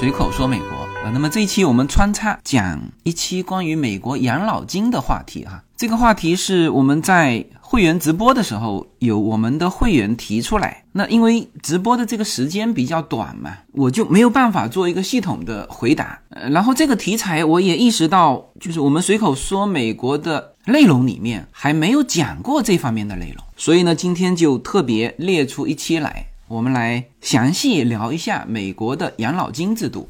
随口说美国啊。那么这一期我们穿插讲一期关于美国养老金的话题哈。这个话题是我们在会员直播的时候有我们的会员提出来，那因为直播的这个时间比较短嘛，我就没有办法做一个系统的回答。呃，然后这个题材我也意识到，就是我们随口说美国的内容里面还没有讲过这方面的内容，所以呢，今天就特别列出一期来。我们来详细聊一下美国的养老金制度。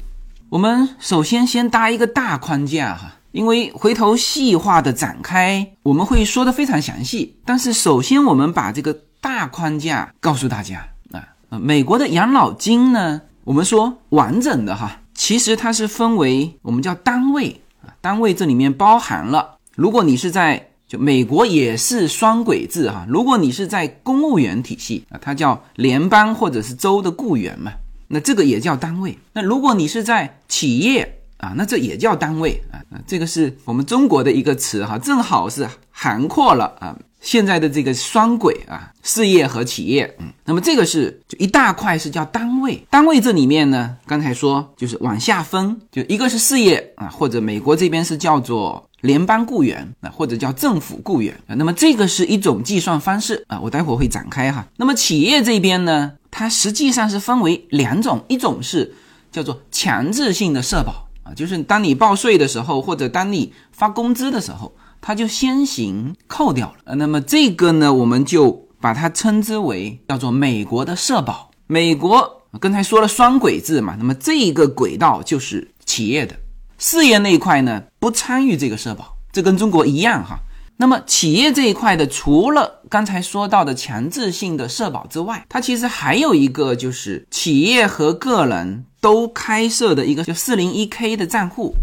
我们首先先搭一个大框架哈，因为回头细化的展开，我们会说的非常详细。但是首先我们把这个大框架告诉大家啊，美国的养老金呢，我们说完整的哈，其实它是分为我们叫单位啊，单位这里面包含了，如果你是在就美国也是双轨制哈，如果你是在公务员体系啊，它叫联邦或者是州的雇员嘛，那这个也叫单位。那如果你是在企业啊，那这也叫单位啊。这个是我们中国的一个词哈，正好是涵括了啊现在的这个双轨啊，事业和企业。嗯，那么这个是就一大块是叫单位。单位这里面呢，刚才说就是往下分，就一个是事业啊，或者美国这边是叫做。联邦雇员啊，或者叫政府雇员啊，那么这个是一种计算方式啊，我待会儿会展开哈。那么企业这边呢，它实际上是分为两种，一种是叫做强制性的社保啊，就是当你报税的时候，或者当你发工资的时候，它就先行扣掉了。那么这个呢，我们就把它称之为叫做美国的社保。美国刚才说了双轨制嘛，那么这个轨道就是企业的。事业那一块呢，不参与这个社保，这跟中国一样哈。那么企业这一块的，除了刚才说到的强制性的社保之外，它其实还有一个就是企业和个人都开设的一个叫四零一 K 的账户。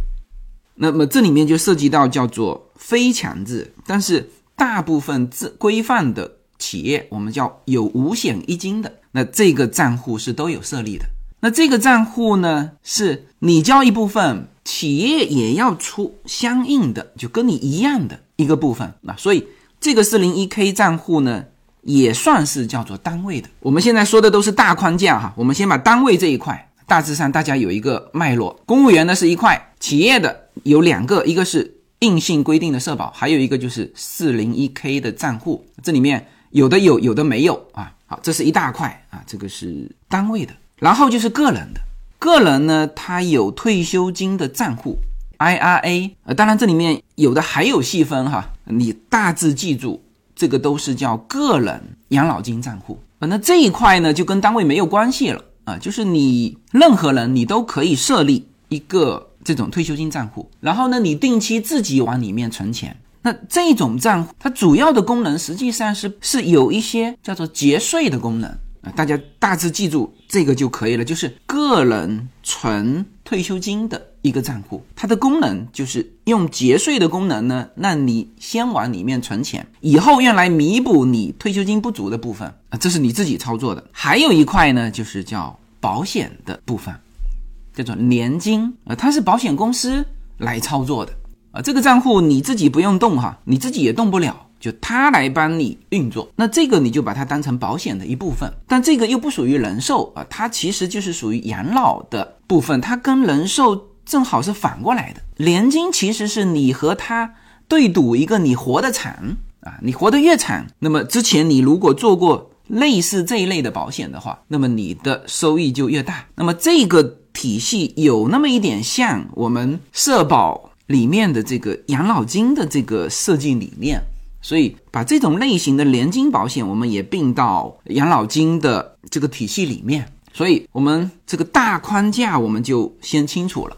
那么这里面就涉及到叫做非强制，但是大部分自规范的企业，我们叫有五险一金的，那这个账户是都有设立的。那这个账户呢，是你交一部分。企业也要出相应的，就跟你一样的一个部分那，所以这个四零一 K 账户呢，也算是叫做单位的。我们现在说的都是大框架哈，我们先把单位这一块，大致上大家有一个脉络。公务员呢是一块，企业的有两个，一个是硬性规定的社保，还有一个就是四零一 K 的账户，这里面有的有，有的没有啊。好，这是一大块啊，这个是单位的，然后就是个人的。个人呢，他有退休金的账户，IRA，呃，当然这里面有的还有细分哈，你大致记住，这个都是叫个人养老金账户。那这一块呢，就跟单位没有关系了啊，就是你任何人你都可以设立一个这种退休金账户，然后呢，你定期自己往里面存钱。那这种账户它主要的功能实际上是是有一些叫做节税的功能啊。大家大致记住这个就可以了，就是个人存退休金的一个账户，它的功能就是用节税的功能呢，让你先往里面存钱，以后用来弥补你退休金不足的部分啊，这是你自己操作的。还有一块呢，就是叫保险的部分，叫做年金啊，它是保险公司来操作的啊，这个账户你自己不用动哈，你自己也动不了。就他来帮你运作，那这个你就把它当成保险的一部分，但这个又不属于人寿啊，它其实就是属于养老的部分，它跟人寿正好是反过来的。年金其实是你和他对赌一个你活得长啊，你活得越长，那么之前你如果做过类似这一类的保险的话，那么你的收益就越大。那么这个体系有那么一点像我们社保里面的这个养老金的这个设计理念。所以，把这种类型的年金保险，我们也并到养老金的这个体系里面。所以，我们这个大框架我们就先清楚了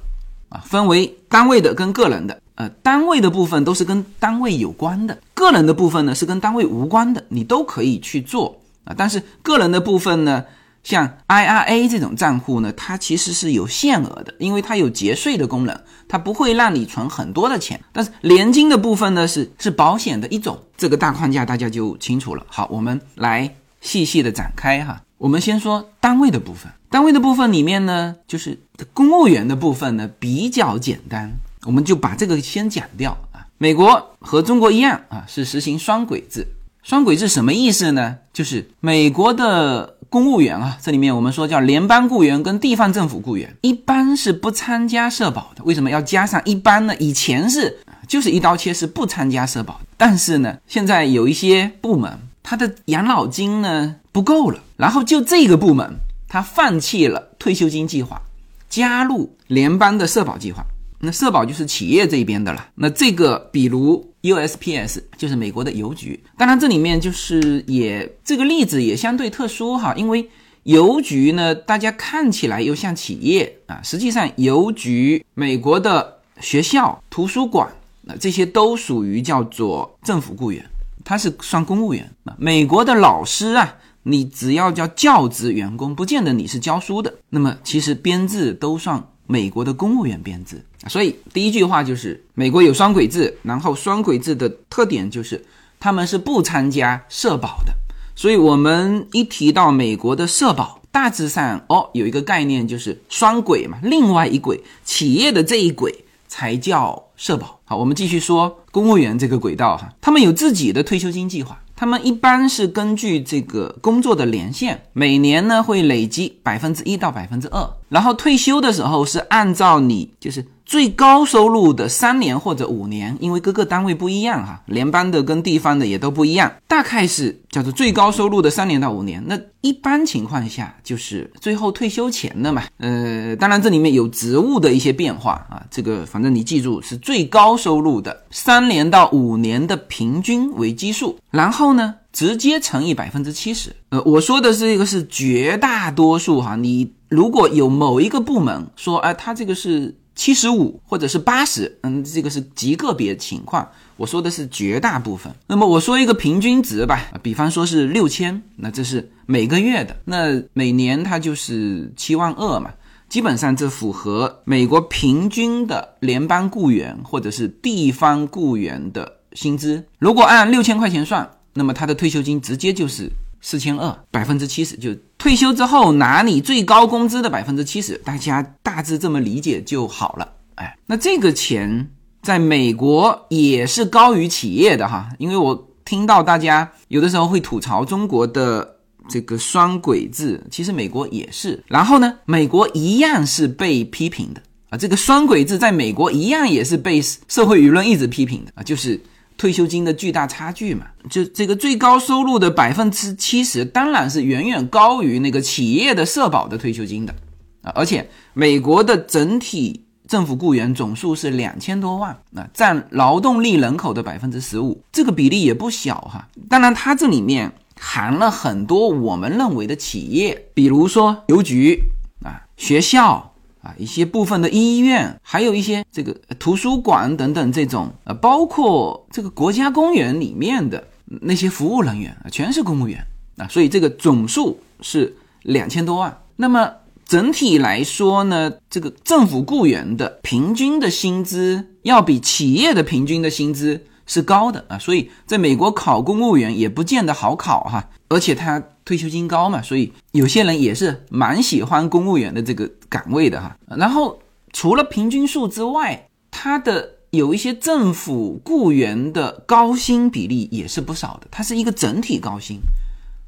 啊，分为单位的跟个人的。呃，单位的部分都是跟单位有关的，个人的部分呢是跟单位无关的，你都可以去做啊。但是个人的部分呢？像 IRA 这种账户呢，它其实是有限额的，因为它有节税的功能，它不会让你存很多的钱。但是年金的部分呢，是是保险的一种，这个大框架大家就清楚了。好，我们来细细的展开哈。我们先说单位的部分，单位的部分里面呢，就是公务员的部分呢比较简单，我们就把这个先讲掉啊。美国和中国一样啊，是实行双轨制。双轨制什么意思呢？就是美国的公务员啊，这里面我们说叫联邦雇员跟地方政府雇员，一般是不参加社保的。为什么要加上一般呢？以前是就是一刀切，是不参加社保。但是呢，现在有一些部门，他的养老金呢不够了，然后就这个部门，他放弃了退休金计划，加入联邦的社保计划。那社保就是企业这边的了。那这个比如 USPS 就是美国的邮局，当然这里面就是也这个例子也相对特殊哈，因为邮局呢，大家看起来又像企业啊，实际上邮局、美国的学校、图书馆，那这些都属于叫做政府雇员，他是算公务员啊。美国的老师啊，你只要叫教职员工，不见得你是教书的，那么其实编制都算美国的公务员编制。所以第一句话就是美国有双轨制，然后双轨制的特点就是他们是不参加社保的。所以我们一提到美国的社保，大致上哦有一个概念就是双轨嘛，另外一轨企业的这一轨才叫社保。好，我们继续说公务员这个轨道哈，他们有自己的退休金计划。他们一般是根据这个工作的年限，每年呢会累积百分之一到百分之二，然后退休的时候是按照你就是最高收入的三年或者五年，因为各个单位不一样哈，联邦的跟地方的也都不一样，大概是叫做最高收入的三年到五年。那一般情况下就是最后退休前的嘛，呃，当然这里面有职务的一些变化啊，这个反正你记住是最高收入的三年到五年的平均为基数，然后。呢，直接乘以百分之七十。呃，我说的是这个是绝大多数哈。你如果有某一个部门说，哎，他这个是七十五或者是八十，嗯，这个是极个别情况。我说的是绝大部分。那么我说一个平均值吧，比方说是六千，那这是每个月的，那每年它就是七万二嘛。基本上这符合美国平均的联邦雇员或者是地方雇员的薪资。如果按六千块钱算。那么他的退休金直接就是四千二，百分之七十，就退休之后拿你最高工资的百分之七十，大家大致这么理解就好了。哎，那这个钱在美国也是高于企业的哈，因为我听到大家有的时候会吐槽中国的这个双轨制，其实美国也是。然后呢，美国一样是被批评的啊，这个双轨制在美国一样也是被社会舆论一直批评的啊，就是。退休金的巨大差距嘛，就这个最高收入的百分之七十，当然是远远高于那个企业的社保的退休金的啊！而且美国的整体政府雇员总数是两千多万啊，占劳动力人口的百分之十五，这个比例也不小哈。当然，它这里面含了很多我们认为的企业，比如说邮局啊、学校。啊，一些部分的医院，还有一些这个图书馆等等这种，呃，包括这个国家公园里面的那些服务人员啊，全是公务员啊，所以这个总数是两千多万。那么整体来说呢，这个政府雇员的平均的薪资要比企业的平均的薪资是高的啊，所以在美国考公务员也不见得好考哈，而且他。退休金高嘛，所以有些人也是蛮喜欢公务员的这个岗位的哈。然后除了平均数之外，它的有一些政府雇员的高薪比例也是不少的，它是一个整体高薪。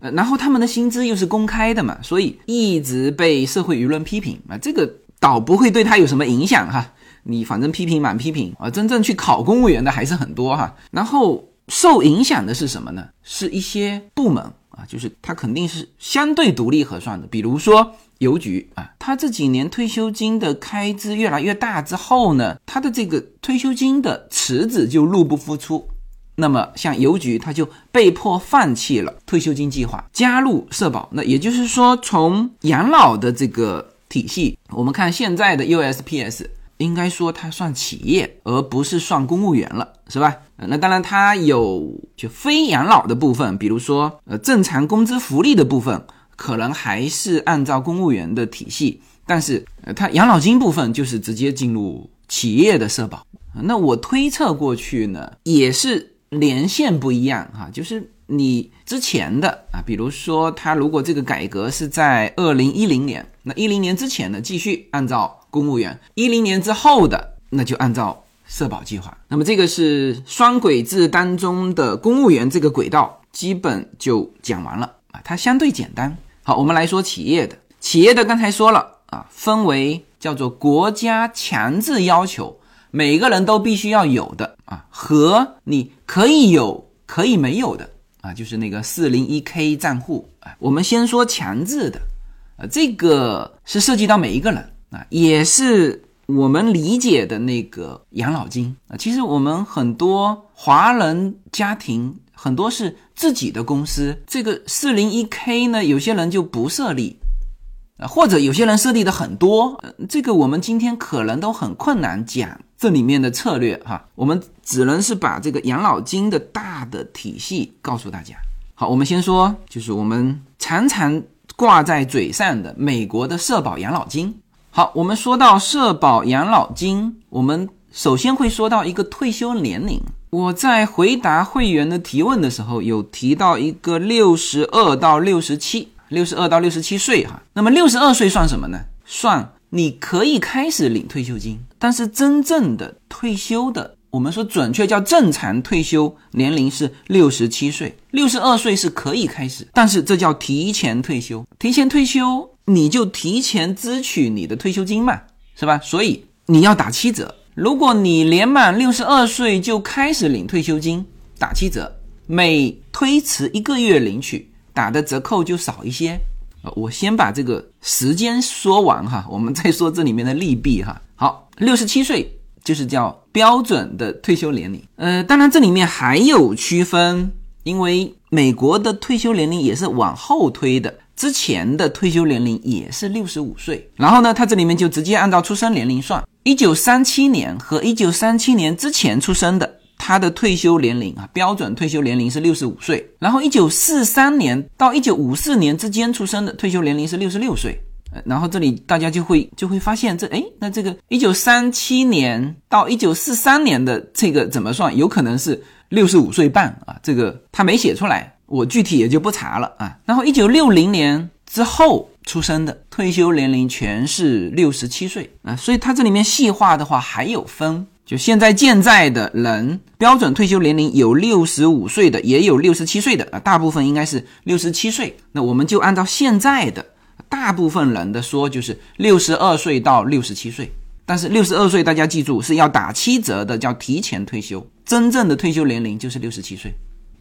呃，然后他们的薪资又是公开的嘛，所以一直被社会舆论批评啊。这个倒不会对他有什么影响哈，你反正批评满批评啊，真正去考公务员的还是很多哈。然后受影响的是什么呢？是一些部门。啊，就是它肯定是相对独立核算的。比如说邮局啊，它这几年退休金的开支越来越大之后呢，它的这个退休金的池子就入不敷出。那么像邮局，它就被迫放弃了退休金计划，加入社保。那也就是说，从养老的这个体系，我们看现在的 USPS。应该说它算企业，而不是算公务员了，是吧？那当然它有就非养老的部分，比如说呃正常工资福利的部分，可能还是按照公务员的体系，但是呃它养老金部分就是直接进入企业的社保。那我推测过去呢，也是年限不一样哈，就是你之前的啊，比如说他如果这个改革是在二零一零年，那一零年之前呢，继续按照。公务员一零年之后的，那就按照社保计划。那么这个是双轨制当中的公务员这个轨道，基本就讲完了啊。它相对简单，好，我们来说企业的，企业的刚才说了啊，分为叫做国家强制要求每个人都必须要有的啊，和你可以有可以没有的啊，就是那个四零一 K 账户啊。我们先说强制的，啊，这个是涉及到每一个人啊，也是。我们理解的那个养老金啊，其实我们很多华人家庭很多是自己的公司，这个四零一 K 呢，有些人就不设立，或者有些人设立的很多，这个我们今天可能都很困难讲这里面的策略哈，我们只能是把这个养老金的大的体系告诉大家。好，我们先说，就是我们常常挂在嘴上的美国的社保养老金。好，我们说到社保养老金，我们首先会说到一个退休年龄。我在回答会员的提问的时候，有提到一个六十二到六十七，六十二到六十七岁哈。那么六十二岁算什么呢？算你可以开始领退休金，但是真正的退休的，我们说准确叫正常退休年龄是六十七岁，六十二岁是可以开始，但是这叫提前退休，提前退休。你就提前支取你的退休金嘛，是吧？所以你要打七折。如果你年满六十二岁就开始领退休金，打七折，每推迟一个月领取，打的折扣就少一些。呃我先把这个时间说完哈，我们再说这里面的利弊哈。好，六十七岁就是叫标准的退休年龄。呃，当然这里面还有区分，因为美国的退休年龄也是往后推的。之前的退休年龄也是六十五岁，然后呢，它这里面就直接按照出生年龄算，一九三七年和一九三七年之前出生的，他的退休年龄啊，标准退休年龄是六十五岁，然后一九四三年到一九五四年之间出生的退休年龄是六十六岁，然后这里大家就会就会发现这哎，那这个一九三七年到一九四三年的这个怎么算？有可能是六十五岁半啊，这个他没写出来。我具体也就不查了啊。然后一九六零年之后出生的退休年龄全是六十七岁啊，所以它这里面细化的话还有分，就现在健在的人标准退休年龄有六十五岁的，也有六十七岁的啊，大部分应该是六十七岁。那我们就按照现在的大部分人的说，就是六十二岁到六十七岁。但是六十二岁大家记住是要打七折的，叫提前退休，真正的退休年龄就是六十七岁。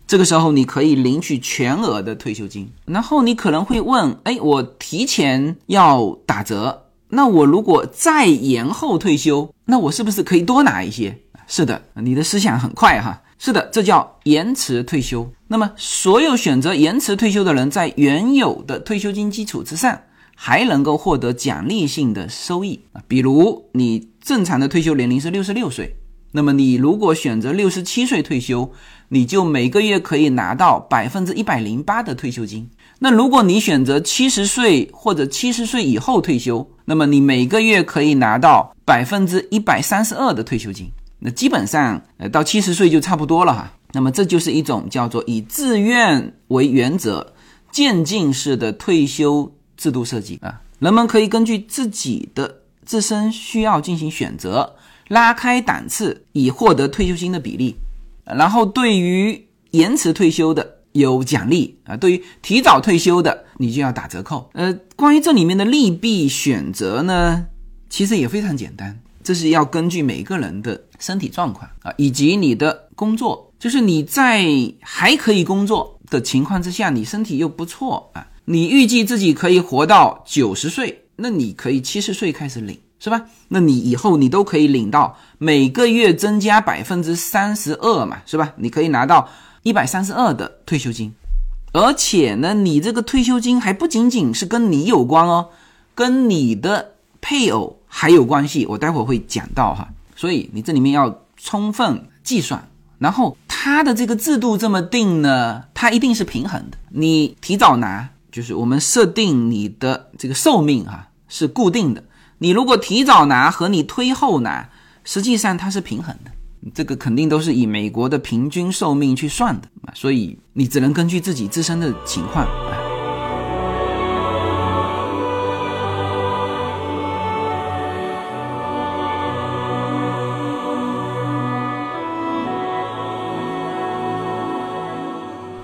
这个时候你可以领取全额的退休金，然后你可能会问：哎，我提前要打折，那我如果再延后退休，那我是不是可以多拿一些？是的，你的思想很快哈。是的，这叫延迟退休。那么，所有选择延迟退休的人，在原有的退休金基础之上，还能够获得奖励性的收益啊。比如，你正常的退休年龄是六十六岁。那么你如果选择六十七岁退休，你就每个月可以拿到百分之一百零八的退休金。那如果你选择七十岁或者七十岁以后退休，那么你每个月可以拿到百分之一百三十二的退休金。那基本上，呃，到七十岁就差不多了哈。那么这就是一种叫做以自愿为原则、渐进式的退休制度设计啊。人们可以根据自己的自身需要进行选择。拉开档次以获得退休金的比例，然后对于延迟退休的有奖励啊，对于提早退休的你就要打折扣。呃，关于这里面的利弊选择呢，其实也非常简单，这是要根据每个人的身体状况啊，以及你的工作，就是你在还可以工作的情况之下，你身体又不错啊，你预计自己可以活到九十岁，那你可以七十岁开始领。是吧？那你以后你都可以领到每个月增加百分之三十二嘛，是吧？你可以拿到一百三十二的退休金，而且呢，你这个退休金还不仅仅是跟你有关哦，跟你的配偶还有关系。我待会儿会讲到哈，所以你这里面要充分计算。然后它的这个制度这么定呢，它一定是平衡的。你提早拿，就是我们设定你的这个寿命哈是固定的。你如果提早拿和你推后拿，实际上它是平衡的，这个肯定都是以美国的平均寿命去算的啊，所以你只能根据自己自身的情况啊。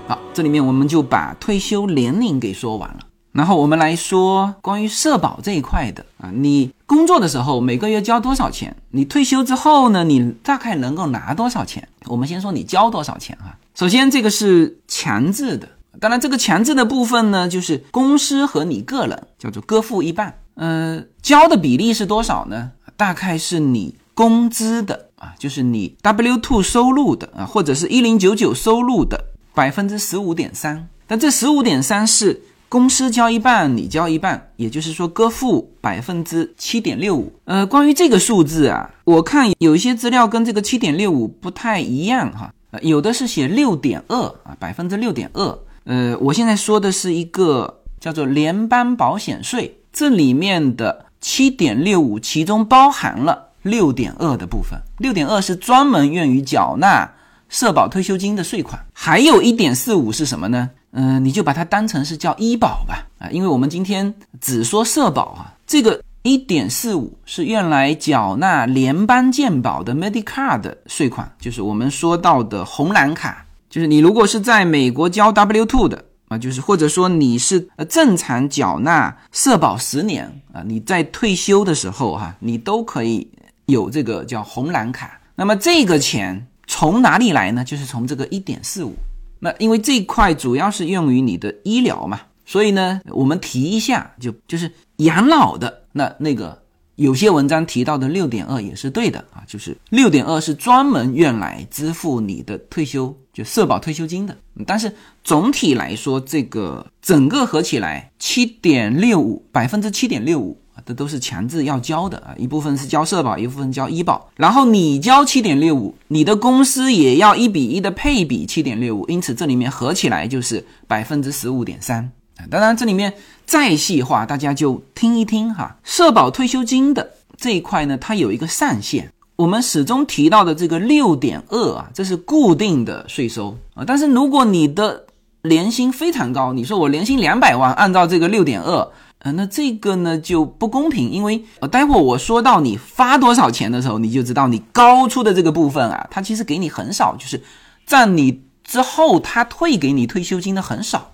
好，这里面我们就把退休年龄给说完了。然后我们来说关于社保这一块的啊，你工作的时候每个月交多少钱？你退休之后呢，你大概能够拿多少钱？我们先说你交多少钱啊？首先这个是强制的，当然这个强制的部分呢，就是公司和你个人叫做各付一半。呃，交的比例是多少呢？大概是你工资的啊，就是你 W two 收入的啊，或者是一零九九收入的百分之十五点三。但这十五点三是。公司交一半，你交一半，也就是说各付百分之七点六五。呃，关于这个数字啊，我看有一些资料跟这个七点六五不太一样哈，有的是写六点二啊，百分之六点二。呃，我现在说的是一个叫做联邦保险税，这里面的七点六五其中包含了六点二的部分，六点二是专门用于缴纳社保退休金的税款，还有一点四五是什么呢？嗯，你就把它当成是叫医保吧，啊，因为我们今天只说社保啊，这个一点四五是用来缴纳联邦健保的 Medicare 的税款，就是我们说到的红蓝卡，就是你如果是在美国交 W two 的啊，就是或者说你是呃正常缴纳社保十年啊，你在退休的时候哈，你都可以有这个叫红蓝卡。那么这个钱从哪里来呢？就是从这个一点四五。那因为这一块主要是用于你的医疗嘛，所以呢，我们提一下，就就是养老的那那个有些文章提到的六点二也是对的啊，就是六点二是专门用来支付你的退休就社保退休金的，但是总体来说，这个整个合起来七点六五百分之七点六五。这都是强制要交的啊，一部分是交社保，一部分交医保，然后你交七点六五，你的公司也要一比一的配比七点六五，因此这里面合起来就是百分之十五点三啊。当然这里面再细化，大家就听一听哈。社保退休金的这一块呢，它有一个上限，我们始终提到的这个六点二啊，这是固定的税收啊。但是如果你的年薪非常高，你说我年薪两百万，按照这个六点二。呃，那这个呢就不公平，因为呃，待会我说到你发多少钱的时候，你就知道你高出的这个部分啊，它其实给你很少，就是占你之后他退给你退休金的很少。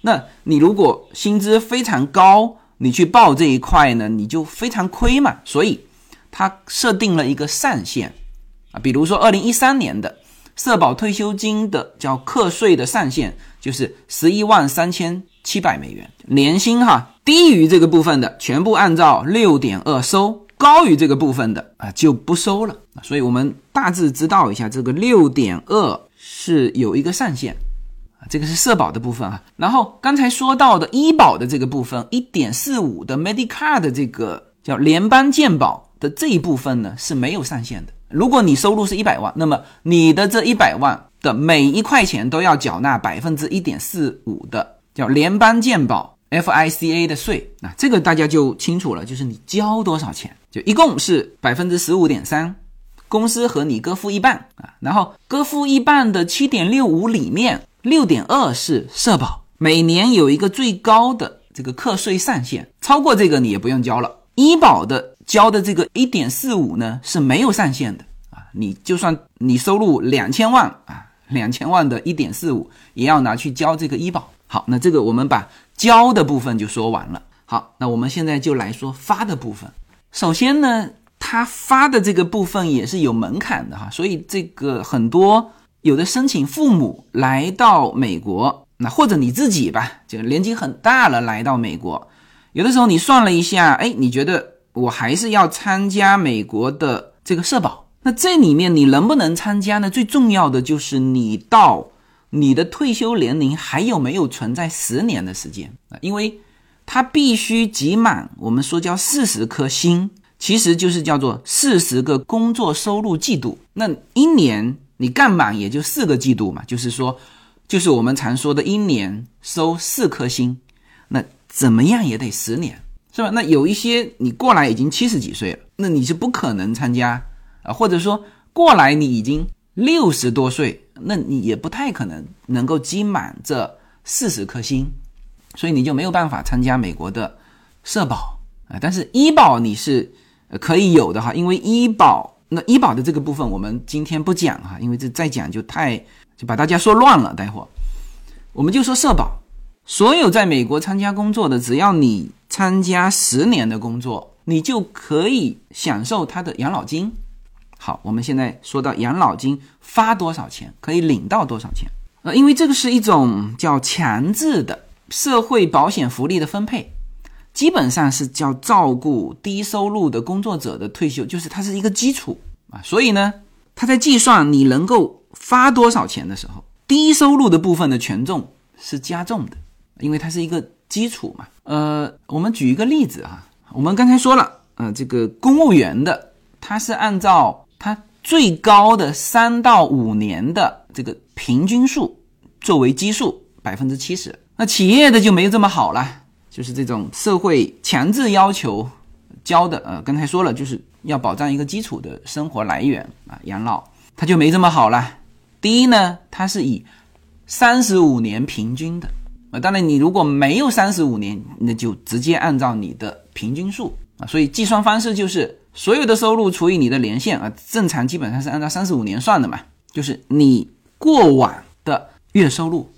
那你如果薪资非常高，你去报这一块呢，你就非常亏嘛。所以他设定了一个上限啊，比如说二零一三年的社保退休金的叫课税的上限就是十一万三千七百美元年薪哈。低于这个部分的，全部按照六点二收；高于这个部分的啊，就不收了。所以，我们大致知道一下，这个六点二是有一个上限啊。这个是社保的部分啊。然后刚才说到的医保的这个部分，一点四五的 Medicare 的这个叫联邦健保的这一部分呢是没有上限的。如果你收入是一百万，那么你的这一百万的每一块钱都要缴纳百分之一点四五的叫联邦健保。FICA 的税，那这个大家就清楚了，就是你交多少钱，就一共是百分之十五点三，公司和你各付一半啊，然后各付一半的七点六五里面，六点二是社保，每年有一个最高的这个课税上限，超过这个你也不用交了。医保的交的这个一点四五呢是没有上限的啊，你就算你收入两千万啊，两千万的一点四五也要拿去交这个医保。好，那这个我们把。交的部分就说完了。好，那我们现在就来说发的部分。首先呢，他发的这个部分也是有门槛的哈，所以这个很多有的申请父母来到美国，那或者你自己吧，就年纪很大了来到美国，有的时候你算了一下，哎，你觉得我还是要参加美国的这个社保，那这里面你能不能参加呢？最重要的就是你到。你的退休年龄还有没有存在十年的时间啊？因为它必须集满，我们说叫四十颗星，其实就是叫做四十个工作收入季度。那一年你干满也就四个季度嘛，就是说，就是我们常说的一年收四颗星，那怎么样也得十年，是吧？那有一些你过来已经七十几岁了，那你是不可能参加啊，或者说过来你已经六十多岁。那你也不太可能能够积满这四十颗星，所以你就没有办法参加美国的社保啊。但是医保你是可以有的哈，因为医保那医保的这个部分我们今天不讲哈，因为这再讲就太就把大家说乱了。待会我们就说社保，所有在美国参加工作的，只要你参加十年的工作，你就可以享受他的养老金。好，我们现在说到养老金发多少钱，可以领到多少钱？呃，因为这个是一种叫强制的社会保险福利的分配，基本上是叫照顾低收入的工作者的退休，就是它是一个基础啊。所以呢，它在计算你能够发多少钱的时候，低收入的部分的权重是加重的，因为它是一个基础嘛。呃，我们举一个例子啊，我们刚才说了，呃，这个公务员的，他是按照。它最高的三到五年的这个平均数作为基数百分之七十，那企业的就没有这么好了，就是这种社会强制要求交的，呃，刚才说了，就是要保障一个基础的生活来源啊，养老，它就没这么好了。第一呢，它是以三十五年平均的，啊，当然你如果没有三十五年，那就直接按照你的平均数啊，所以计算方式就是。所有的收入除以你的年限啊，正常基本上是按照三十五年算的嘛，就是你过往的月收入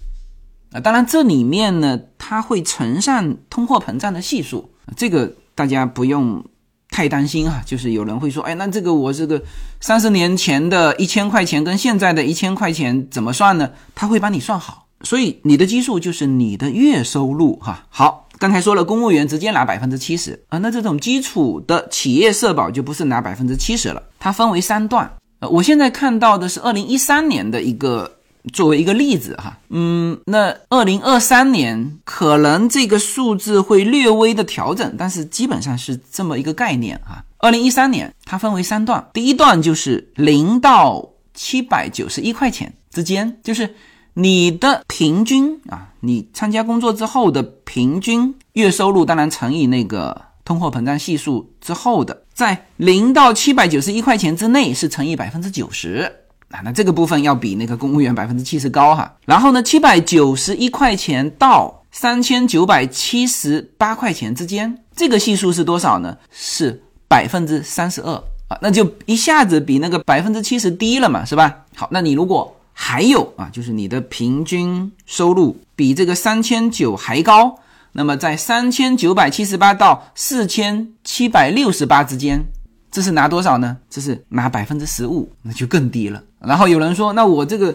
啊。当然这里面呢，它会乘上通货膨胀的系数，这个大家不用太担心啊。就是有人会说，哎，那这个我这个三十年前的一千块钱跟现在的一千块钱怎么算呢？他会帮你算好，所以你的基数就是你的月收入哈。好。刚才说了，公务员直接拿百分之七十啊，那这种基础的企业社保就不是拿百分之七十了，它分为三段。呃，我现在看到的是二零一三年的一个作为一个例子哈，嗯，那二零二三年可能这个数字会略微的调整，但是基本上是这么一个概念哈。二零一三年它分为三段，第一段就是零到七百九十一块钱之间，就是。你的平均啊，你参加工作之后的平均月收入，当然乘以那个通货膨胀系数之后的，在零到七百九十一块钱之内是乘以百分之九十啊，那这个部分要比那个公务员百分之七十高哈。然后呢，七百九十一块钱到三千九百七十八块钱之间，这个系数是多少呢？是百分之三十二啊，那就一下子比那个百分之七十低了嘛，是吧？好，那你如果还有啊，就是你的平均收入比这个三千九还高，那么在三千九百七十八到四千七百六十八之间，这是拿多少呢？这是拿百分之十五，那就更低了。然后有人说，那我这个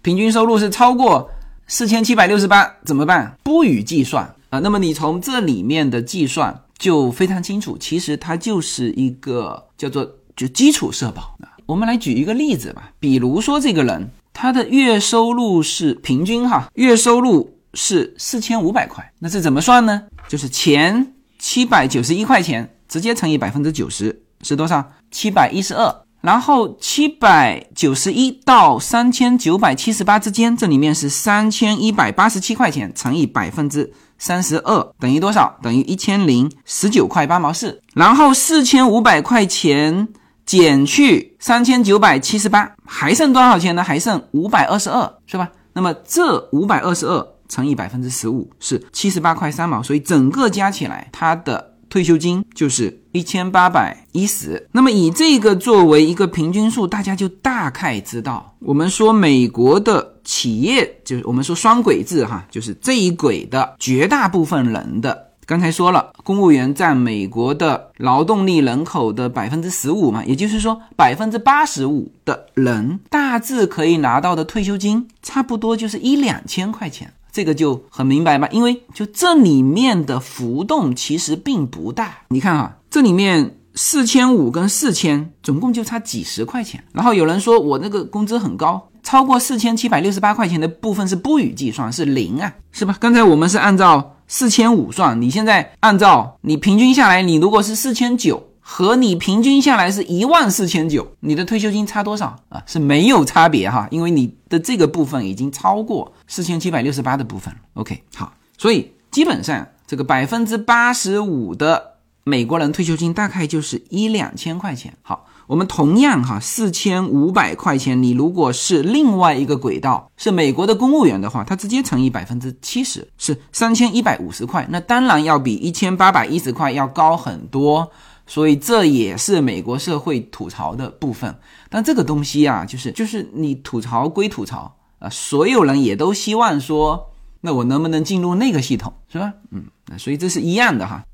平均收入是超过四千七百六十八怎么办？不予计算啊。那么你从这里面的计算就非常清楚，其实它就是一个叫做就基础社保啊。我们来举一个例子吧，比如说这个人。他的月收入是平均哈，月收入是四千五百块，那这怎么算呢？就是前七百九十一块钱直接乘以百分之九十是多少？七百一十二。然后七百九十一到三千九百七十八之间，这里面是三千一百八十七块钱乘以百分之三十二等于多少？等于一千零十九块八毛四。然后四千五百块钱。减去三千九百七十八，还剩多少钱呢？还剩五百二十二，是吧？那么这五百二十二乘以百分之十五是七十八块三毛，所以整个加起来，他的退休金就是一千八百一十。那么以这个作为一个平均数，大家就大概知道，我们说美国的企业就是我们说双轨制哈，就是这一轨的绝大部分人的。刚才说了，公务员占美国的劳动力人口的百分之十五嘛，也就是说百分之八十五的人大致可以拿到的退休金，差不多就是一两千块钱，这个就很明白吧？因为就这里面的浮动其实并不大。你看啊，这里面四千五跟四千总共就差几十块钱。然后有人说我那个工资很高，超过四千七百六十八块钱的部分是不予计算，是零啊，是吧？刚才我们是按照。四千五算，你现在按照你平均下来，你如果是四千九，和你平均下来是一万四千九，你的退休金差多少啊？是没有差别哈，因为你的这个部分已经超过四千七百六十八的部分了。OK，好，所以基本上这个百分之八十五的美国人退休金大概就是一两千块钱。好。我们同样哈，四千五百块钱，你如果是另外一个轨道，是美国的公务员的话，他直接乘以百分之七十，是三千一百五十块，那当然要比一千八百一十块要高很多，所以这也是美国社会吐槽的部分。但这个东西啊，就是就是你吐槽归吐槽啊，所有人也都希望说那我能不能进入那个系统，是吧？嗯，所以这是一样的哈。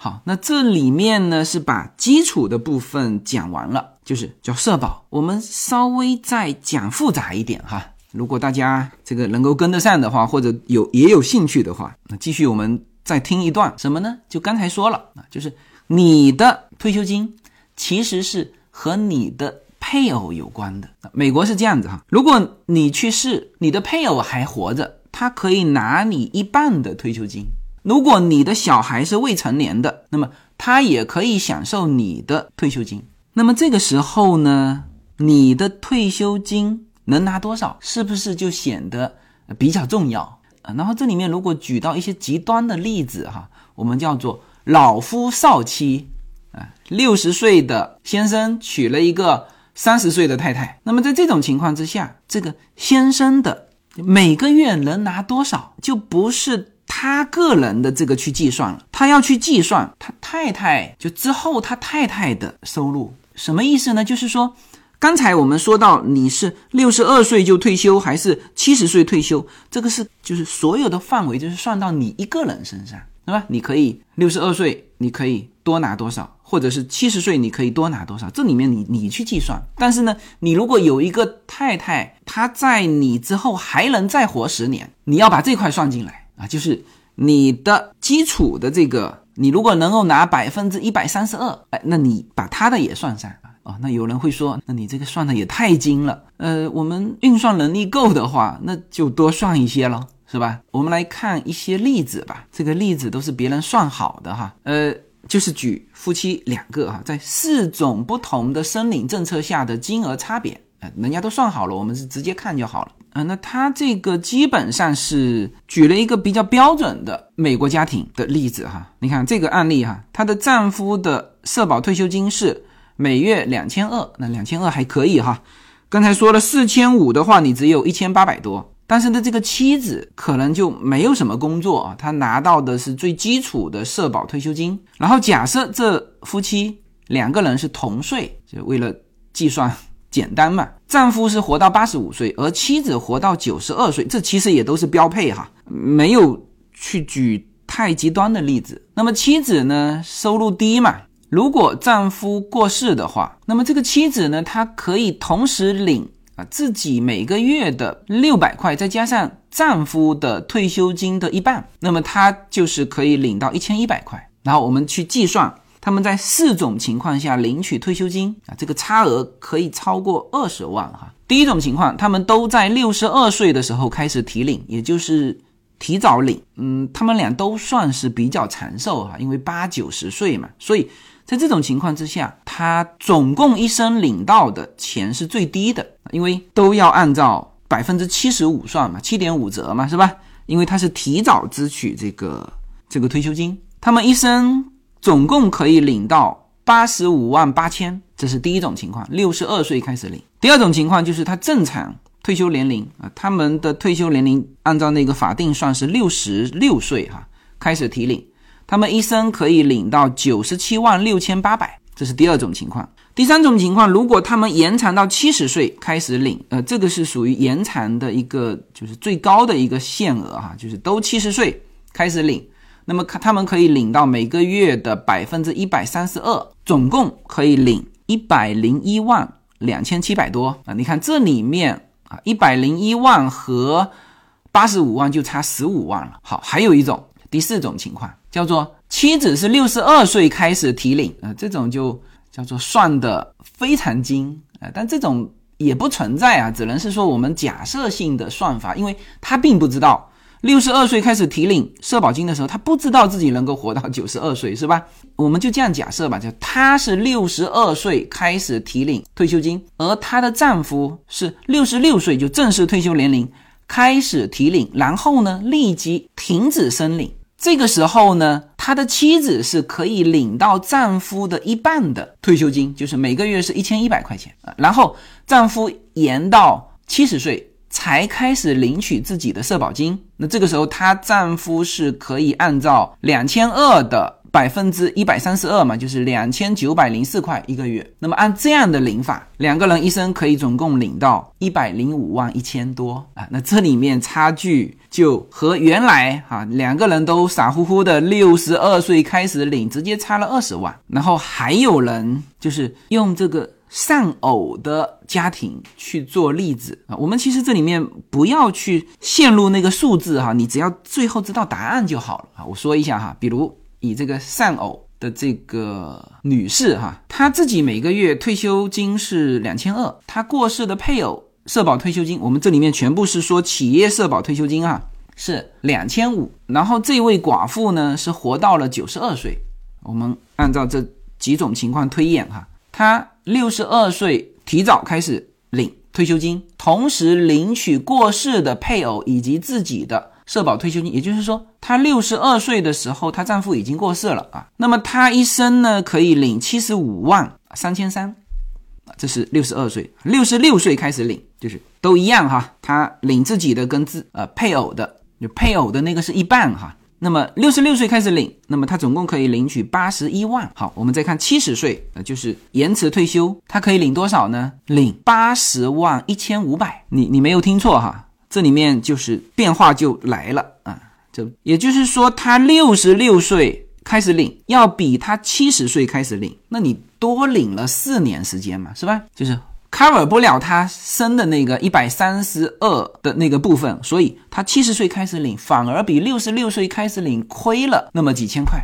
好，那这里面呢是把基础的部分讲完了，就是叫社保。我们稍微再讲复杂一点哈。如果大家这个能够跟得上的话，或者有也有兴趣的话，那继续我们再听一段什么呢？就刚才说了啊，就是你的退休金其实是和你的配偶有关的。美国是这样子哈，如果你去世，你的配偶还活着，他可以拿你一半的退休金。如果你的小孩是未成年的，那么他也可以享受你的退休金。那么这个时候呢，你的退休金。能拿多少，是不是就显得比较重要啊？然后这里面如果举到一些极端的例子哈，我们叫做老夫少妻啊，六十岁的先生娶了一个三十岁的太太，那么在这种情况之下，这个先生的每个月能拿多少，就不是他个人的这个去计算了，他要去计算他太太就之后他太太的收入，什么意思呢？就是说。刚才我们说到你是六十二岁就退休还是七十岁退休，这个是就是所有的范围就是算到你一个人身上，对吧？你可以六十二岁你可以多拿多少，或者是七十岁你可以多拿多少，这里面你你去计算。但是呢，你如果有一个太太，她在你之后还能再活十年，你要把这块算进来啊，就是你的基础的这个，你如果能够拿百分之一百三十二，哎，那你把他的也算上。哦，那有人会说，那你这个算的也太精了。呃，我们运算能力够的话，那就多算一些了，是吧？我们来看一些例子吧。这个例子都是别人算好的哈。呃，就是举夫妻两个哈，在四种不同的申领政策下的金额差别，呃，人家都算好了，我们是直接看就好了。那他这个基本上是举了一个比较标准的美国家庭的例子哈。你看这个案例哈，她的丈夫的社保退休金是。每月两千二，那两千二还可以哈。刚才说了四千五的话，你只有一千八百多。但是呢，这个妻子可能就没有什么工作啊，她拿到的是最基础的社保退休金。然后假设这夫妻两个人是同岁，就为了计算简单嘛。丈夫是活到八十五岁，而妻子活到九十二岁，这其实也都是标配哈，没有去举太极端的例子。那么妻子呢，收入低嘛？如果丈夫过世的话，那么这个妻子呢，她可以同时领啊自己每个月的六百块，再加上丈夫的退休金的一半，那么她就是可以领到一千一百块。然后我们去计算，他们在四种情况下领取退休金啊，这个差额可以超过二十万哈。第一种情况，他们都在六十二岁的时候开始提领，也就是提早领，嗯，他们俩都算是比较长寿哈，因为八九十岁嘛，所以。在这种情况之下，他总共一生领到的钱是最低的，因为都要按照百分之七十五算嘛，七点五折嘛，是吧？因为他是提早支取这个这个退休金，他们一生总共可以领到八十五万八千，这是第一种情况，六十二岁开始领。第二种情况就是他正常退休年龄啊，他们的退休年龄按照那个法定算是六十六岁哈，开始提领。他们一生可以领到九十七万六千八百，这是第二种情况。第三种情况，如果他们延长到七十岁开始领，呃，这个是属于延长的一个，就是最高的一个限额哈，就是都七十岁开始领，那么他们可以领到每个月的百分之一百三十二，总共可以领一百零一万两千七百多啊。你看这里面啊，一百零一万和八十五万就差十五万了。好，还有一种第四种情况。叫做妻子是六十二岁开始提领啊，这种就叫做算的非常精啊，但这种也不存在啊，只能是说我们假设性的算法，因为他并不知道六十二岁开始提领社保金的时候，他不知道自己能够活到 九十二岁，是吧？我们就这样假设吧，就他是六十二岁开始提领退休金，而她的丈夫是六十六岁就正式退休年龄开始提领，然后呢立即停止申领。这个时候呢，他的妻子是可以领到丈夫的一半的退休金，就是每个月是一千一百块钱啊。然后丈夫延到七十岁才开始领取自己的社保金，那这个时候她丈夫是可以按照两千二的百分之一百三十二嘛，就是两千九百零四块一个月。那么按这样的领法，两个人一生可以总共领到一百零五万一千多啊。那这里面差距就和原来哈两个人都傻乎乎的六十二岁开始领，直接差了二十万。然后还有人就是用这个。丧偶的家庭去做例子啊，我们其实这里面不要去陷入那个数字哈，你只要最后知道答案就好了啊。我说一下哈，比如以这个丧偶的这个女士哈，她自己每个月退休金是两千二，她过世的配偶社保退休金，我们这里面全部是说企业社保退休金啊，是两千五，然后这位寡妇呢是活到了九十二岁，我们按照这几种情况推演哈。他六十二岁提早开始领退休金，同时领取过世的配偶以及自己的社保退休金。也就是说，她六十二岁的时候，她丈夫已经过世了啊。那么她一生呢，可以领七十五万三千三，这是六十二岁。六十六岁开始领，就是都一样哈。她领自己的跟自呃配偶的，就配偶的那个是一半哈。那么六十六岁开始领，那么他总共可以领取八十一万。好，我们再看七十岁，呃，就是延迟退休，他可以领多少呢？领八十万一千五百。你你没有听错哈，这里面就是变化就来了啊，就也就是说他六十六岁开始领，要比他七十岁开始领，那你多领了四年时间嘛，是吧？就是。Cover 不了他生的那个一百三十二的那个部分，所以他七十岁开始领，反而比六十六岁开始领亏了那么几千块。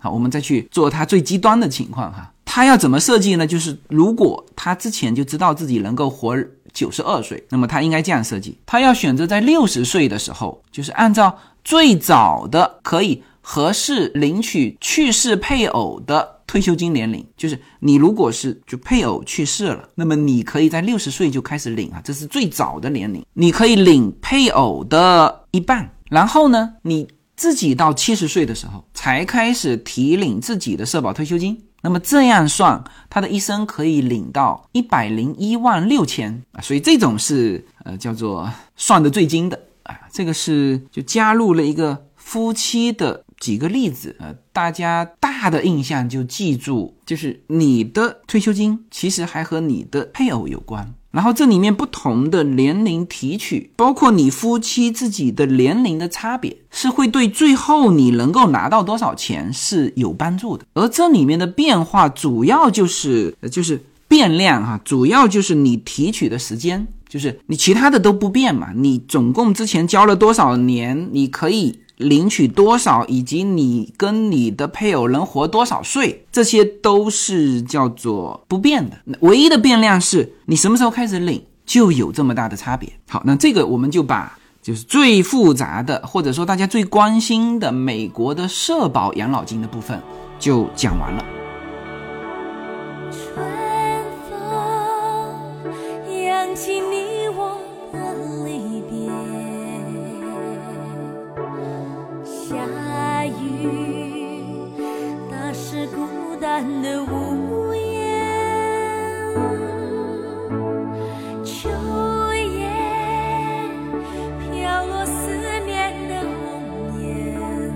好，我们再去做他最极端的情况哈，他要怎么设计呢？就是如果他之前就知道自己能够活九十二岁，那么他应该这样设计：他要选择在六十岁的时候，就是按照最早的可以合适领取去世配偶的。退休金年龄就是你如果是就配偶去世了，那么你可以在六十岁就开始领啊，这是最早的年龄，你可以领配偶的一半，然后呢，你自己到七十岁的时候才开始提领自己的社保退休金，那么这样算，他的一生可以领到一百零一万六千啊，所以这种是呃叫做算的最精的啊，这个是就加入了一个夫妻的。几个例子，呃，大家大的印象就记住，就是你的退休金其实还和你的配偶有关，然后这里面不同的年龄提取，包括你夫妻自己的年龄的差别，是会对最后你能够拿到多少钱是有帮助的。而这里面的变化主要就是就是变量哈，主要就是你提取的时间，就是你其他的都不变嘛，你总共之前交了多少年，你可以。领取多少，以及你跟你的配偶能活多少岁，这些都是叫做不变的。唯一的变量是你什么时候开始领，就有这么大的差别。好，那这个我们就把就是最复杂的，或者说大家最关心的美国的社保养老金的部分就讲完了。的屋檐，秋叶飘落思念的红颜，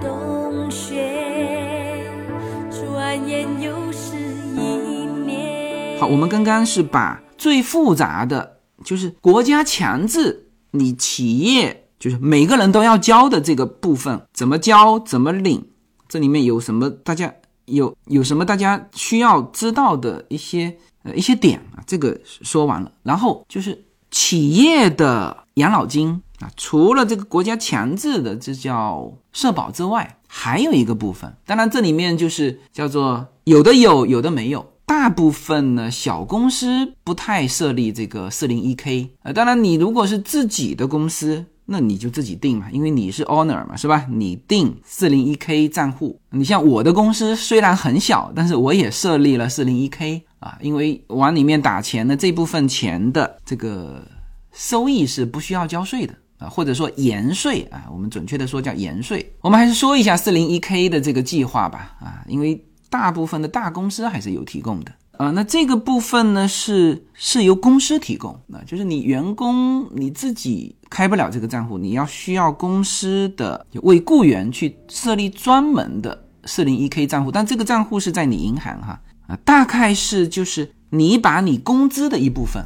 冬雪转眼又是一年。好，我们刚刚是把最复杂的，就是国家强制你企业。就是每个人都要交的这个部分，怎么交，怎么领，这里面有什么？大家有有什么大家需要知道的一些呃一些点啊？这个说完了，然后就是企业的养老金啊，除了这个国家强制的这叫社保之外，还有一个部分，当然这里面就是叫做有的有，有的没有。大部分呢小公司不太设立这个四零一 k 呃，当然你如果是自己的公司。那你就自己定嘛，因为你是 owner 嘛，是吧？你定四零一 k 账户。你像我的公司虽然很小，但是我也设立了四零一 k 啊，因为往里面打钱的这部分钱的这个收益是不需要交税的啊，或者说延税啊，我们准确的说叫延税。我们还是说一下四零一 k 的这个计划吧啊，因为大部分的大公司还是有提供的。啊，那这个部分呢是是由公司提供，那就是你员工你自己开不了这个账户，你要需要公司的为雇员去设立专门的四零一 K 账户，但这个账户是在你银行哈啊，大概是就是你把你工资的一部分。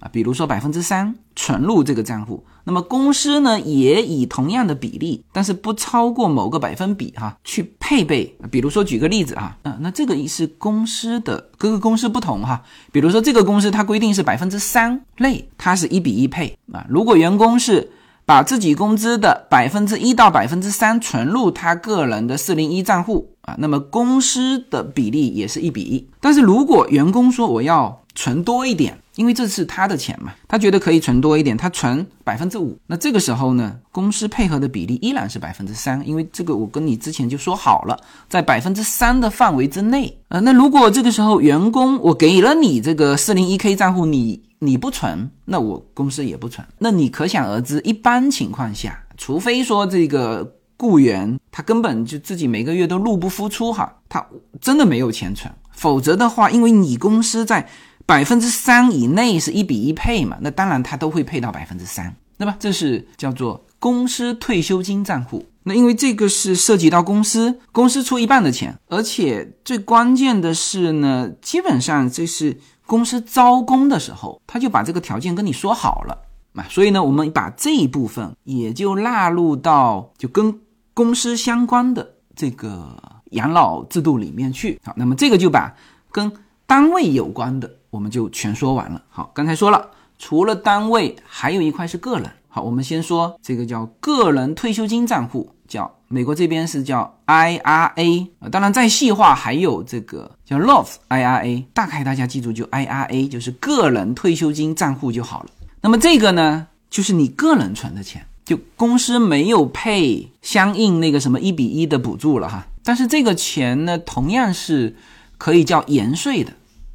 啊，比如说百分之三存入这个账户，那么公司呢也以同样的比例，但是不超过某个百分比哈，去配备。比如说举个例子啊，嗯，那这个是公司的各个公司不同哈。比如说这个公司它规定是百分之三类，它是一比一配啊。如果员工是把自己工资的百分之一到百分之三存入他个人的四零一账户啊，那么公司的比例也是一比一。但是如果员工说我要存多一点。因为这是他的钱嘛，他觉得可以存多一点，他存百分之五。那这个时候呢，公司配合的比例依然是百分之三，因为这个我跟你之前就说好了，在百分之三的范围之内。呃，那如果这个时候员工我给了你这个四零一 K 账户，你你不存，那我公司也不存。那你可想而知，一般情况下，除非说这个雇员他根本就自己每个月都入不敷出哈，他真的没有钱存，否则的话，因为你公司在。百分之三以内是一比一配嘛？那当然它都会配到百分之三，对吧？这是叫做公司退休金账户。那因为这个是涉及到公司，公司出一半的钱，而且最关键的是呢，基本上这是公司招工的时候，他就把这个条件跟你说好了嘛。所以呢，我们把这一部分也就纳入到就跟公司相关的这个养老制度里面去。好，那么这个就把跟单位有关的。我们就全说完了。好，刚才说了，除了单位，还有一块是个人。好，我们先说这个叫个人退休金账户，叫美国这边是叫 IRA 啊。当然再细化，还有这个叫 Roth IRA。大概大家记住，就 IRA 就是个人退休金账户就好了。那么这个呢，就是你个人存的钱，就公司没有配相应那个什么一比一的补助了哈。但是这个钱呢，同样是可以叫延税的。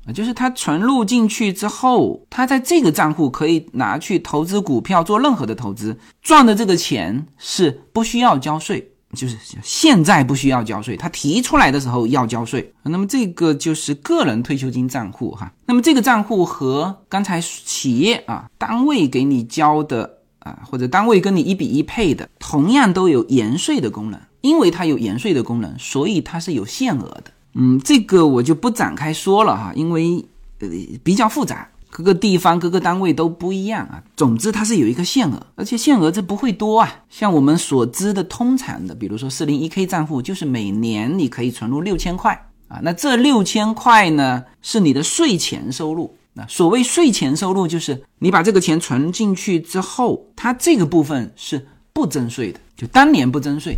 啊，就是他存入进去之后，他在这个账户可以拿去投资股票，做任何的投资，赚的这个钱是不需要交税，就是现在不需要交税，他提出来的时候要交税。那么这个就是个人退休金账户哈。那么这个账户和刚才企业啊、单位给你交的啊，或者单位跟你一比一配的，同样都有延税的功能，因为它有延税的功能，所以它是有限额的。嗯，这个我就不展开说了哈，因为呃比较复杂，各个地方各个单位都不一样啊。总之它是有一个限额，而且限额这不会多啊。像我们所知的通常的，比如说四零一 K 账户，就是每年你可以存入六千块啊。那这六千块呢，是你的税前收入。那所谓税前收入，就是你把这个钱存进去之后，它这个部分是不征税的，就当年不征税。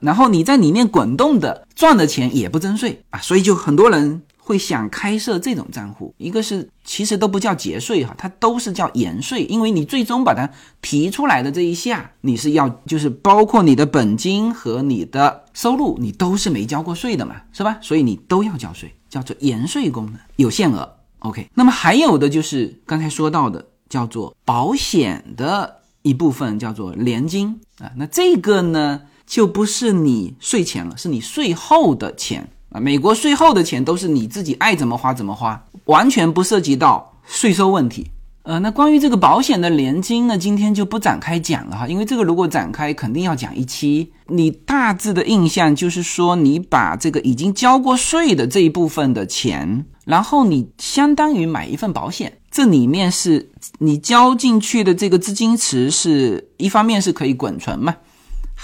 然后你在里面滚动的赚的钱也不征税啊，所以就很多人会想开设这种账户。一个是其实都不叫节税哈，它都是叫延税，因为你最终把它提出来的这一下，你是要就是包括你的本金和你的收入，你都是没交过税的嘛，是吧？所以你都要交税，叫做延税功能，有限额。OK，那么还有的就是刚才说到的叫做保险的一部分，叫做年金啊，那这个呢？就不是你税前了，是你税后的钱啊！美国税后的钱都是你自己爱怎么花怎么花，完全不涉及到税收问题。呃，那关于这个保险的年金呢，今天就不展开讲了哈，因为这个如果展开，肯定要讲一期。你大致的印象就是说，你把这个已经交过税的这一部分的钱，然后你相当于买一份保险，这里面是你交进去的这个资金池，是一方面是可以滚存嘛。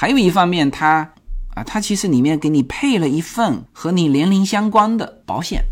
还有一方面，它啊，它其实里面给你配了一份和你年龄相关的保险，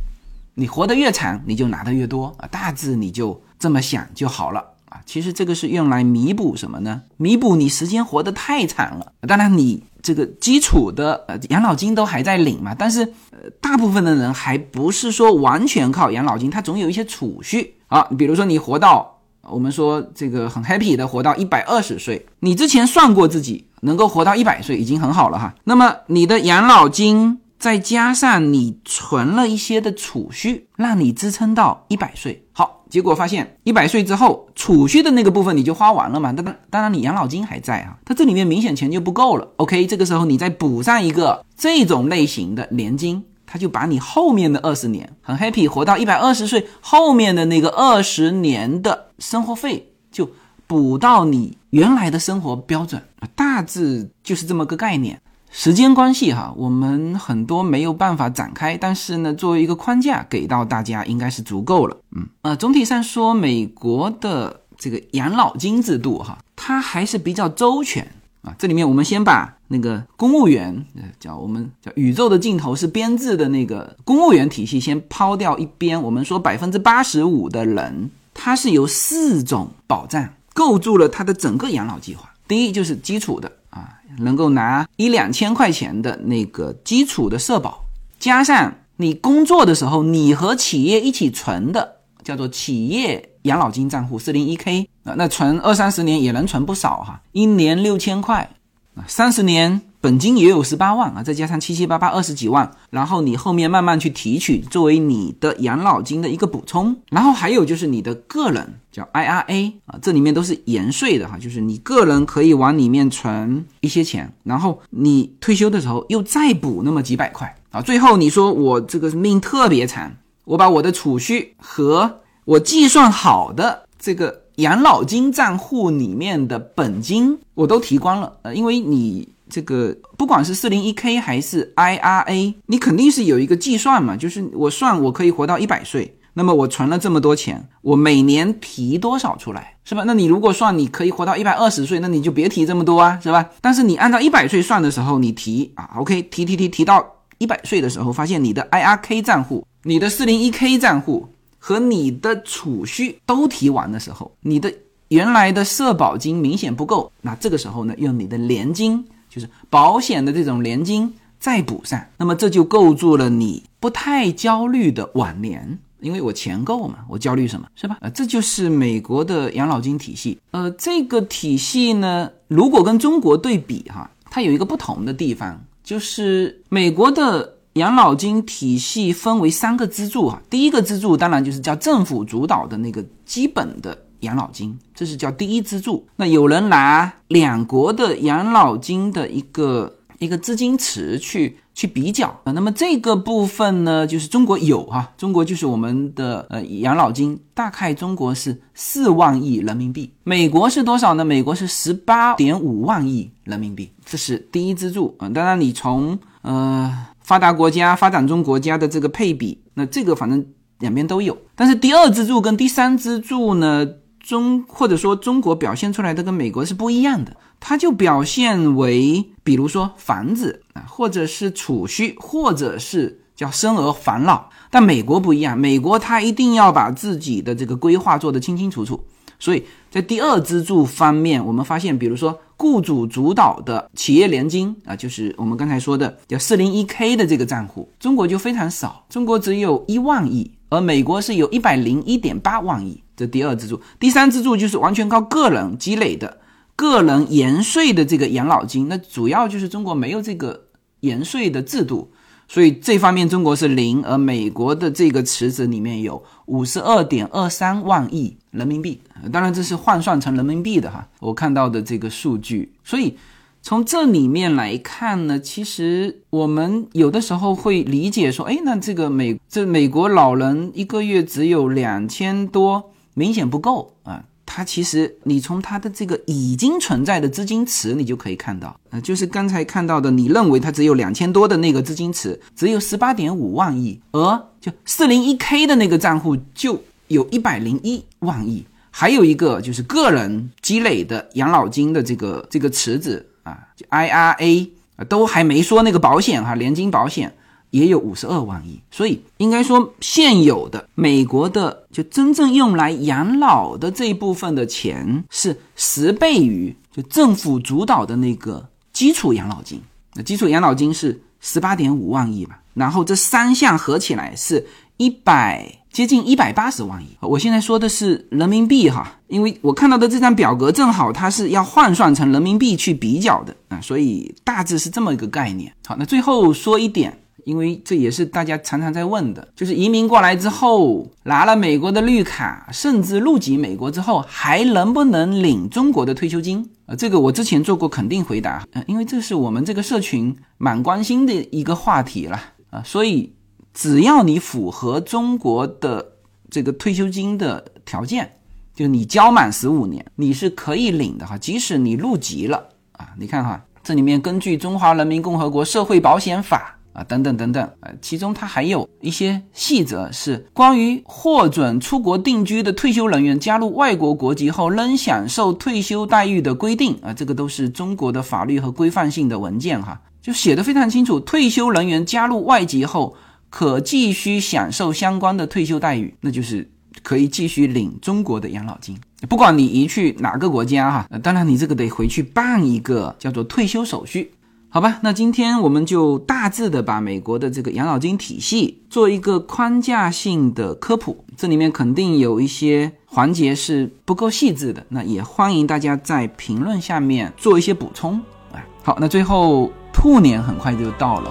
你活得越长，你就拿得越多啊，大致你就这么想就好了啊。其实这个是用来弥补什么呢？弥补你时间活得太长了。当然，你这个基础的呃养老金都还在领嘛，但是呃，大部分的人还不是说完全靠养老金，他总有一些储蓄啊。比如说你活到。我们说这个很 happy 的活到一百二十岁，你之前算过自己能够活到一百岁已经很好了哈。那么你的养老金再加上你存了一些的储蓄，让你支撑到一百岁。好，结果发现一百岁之后储蓄的那个部分你就花完了嘛？当然，当然你养老金还在啊，它这里面明显钱就不够了。OK，这个时候你再补上一个这种类型的年金，它就把你后面的二十年很 happy 活到一百二十岁，后面的那个二十年的生活费就补到你原来的生活标准，大致就是这么个概念。时间关系哈，我们很多没有办法展开，但是呢，作为一个框架给到大家应该是足够了。嗯，呃，总体上说，美国的这个养老金制度哈，它还是比较周全啊。这里面我们先把那个公务员，呃，叫我们叫宇宙的尽头是编制的那个公务员体系先抛掉一边，我们说百分之八十五的人，它是由四种保障构筑了他的整个养老计划。第一就是基础的啊。能够拿一两千块钱的那个基础的社保，加上你工作的时候你和企业一起存的，叫做企业养老金账户四零一 K 啊，那存二三十年也能存不少哈，一年六千块啊，三十年。本金也有十八万啊，再加上七七八八二十几万，然后你后面慢慢去提取作为你的养老金的一个补充，然后还有就是你的个人叫 IRA 啊，这里面都是延税的哈，就是你个人可以往里面存一些钱，然后你退休的时候又再补那么几百块啊，最后你说我这个命特别惨，我把我的储蓄和我计算好的这个养老金账户里面的本金我都提光了，呃，因为你。这个不管是四零一 K 还是 IRA，你肯定是有一个计算嘛，就是我算我可以活到一百岁，那么我存了这么多钱，我每年提多少出来，是吧？那你如果算你可以活到一百二十岁，那你就别提这么多啊，是吧？但是你按照一百岁算的时候，你提啊，OK，提提提提到一百岁的时候，发现你的 IRK 账户、你的四零一 K 账户和你的储蓄都提完的时候，你的原来的社保金明显不够，那这个时候呢，用你的年金。就是保险的这种年金再补上，那么这就构筑了你不太焦虑的晚年，因为我钱够嘛，我焦虑什么是吧？呃，这就是美国的养老金体系。呃，这个体系呢，如果跟中国对比哈，它有一个不同的地方，就是美国的养老金体系分为三个支柱哈，第一个支柱当然就是叫政府主导的那个基本的。养老金，这是叫第一支柱。那有人拿两国的养老金的一个一个资金池去去比较啊。那么这个部分呢，就是中国有哈，中国就是我们的呃养老金，大概中国是四万亿人民币。美国是多少呢？美国是十八点五万亿人民币，这是第一支柱啊。当然，你从呃发达国家、发展中国家的这个配比，那这个反正两边都有。但是第二支柱跟第三支柱呢？中或者说中国表现出来的跟美国是不一样的，它就表现为，比如说房子啊，或者是储蓄，或者是叫生儿防老。但美国不一样，美国它一定要把自己的这个规划做得清清楚楚。所以在第二支柱方面，我们发现，比如说雇主主导的企业年金啊，就是我们刚才说的叫四零一 K 的这个账户，中国就非常少，中国只有一万亿，而美国是有一百零一点八万亿。这第二支柱，第三支柱就是完全靠个人积累的个人延税的这个养老金。那主要就是中国没有这个延税的制度，所以这方面中国是零，而美国的这个池子里面有五十二点二三万亿人民币。当然这是换算成人民币的哈，我看到的这个数据。所以从这里面来看呢，其实我们有的时候会理解说，哎，那这个美这美国老人一个月只有两千多。明显不够啊！它其实你从它的这个已经存在的资金池，你就可以看到，呃，就是刚才看到的，你认为它只有两千多的那个资金池，只有十八点五万亿，而就四零一 K 的那个账户就有一百零一万亿，还有一个就是个人积累的养老金的这个这个池子啊，就 IRA，都还没说那个保险哈，年金保险。也有五十二万亿，所以应该说现有的美国的就真正用来养老的这一部分的钱是十倍于就政府主导的那个基础养老金。那基础养老金是十八点五万亿嘛，然后这三项合起来是一百接近一百八十万亿。我现在说的是人民币哈，因为我看到的这张表格正好它是要换算成人民币去比较的啊，所以大致是这么一个概念。好，那最后说一点。因为这也是大家常常在问的，就是移民过来之后拿了美国的绿卡，甚至入籍美国之后，还能不能领中国的退休金？呃，这个我之前做过肯定回答，呃，因为这是我们这个社群蛮关心的一个话题了啊，所以只要你符合中国的这个退休金的条件，就你交满十五年，你是可以领的哈。即使你入籍了啊，你看哈，这里面根据《中华人民共和国社会保险法》啊等等等等呃，其中它还有一些细则是关于获准出国定居的退休人员加入外国国籍后仍享受退休待遇的规定啊，这个都是中国的法律和规范性的文件哈，就写的非常清楚，退休人员加入外籍后。可继续享受相关的退休待遇，那就是可以继续领中国的养老金。不管你移去哪个国家哈，当然你这个得回去办一个叫做退休手续，好吧？那今天我们就大致的把美国的这个养老金体系做一个框架性的科普，这里面肯定有一些环节是不够细致的，那也欢迎大家在评论下面做一些补充啊。好，那最后兔年很快就到了。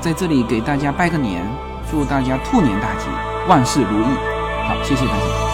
在这里给大家拜个年，祝大家兔年大吉，万事如意。好，谢谢大家。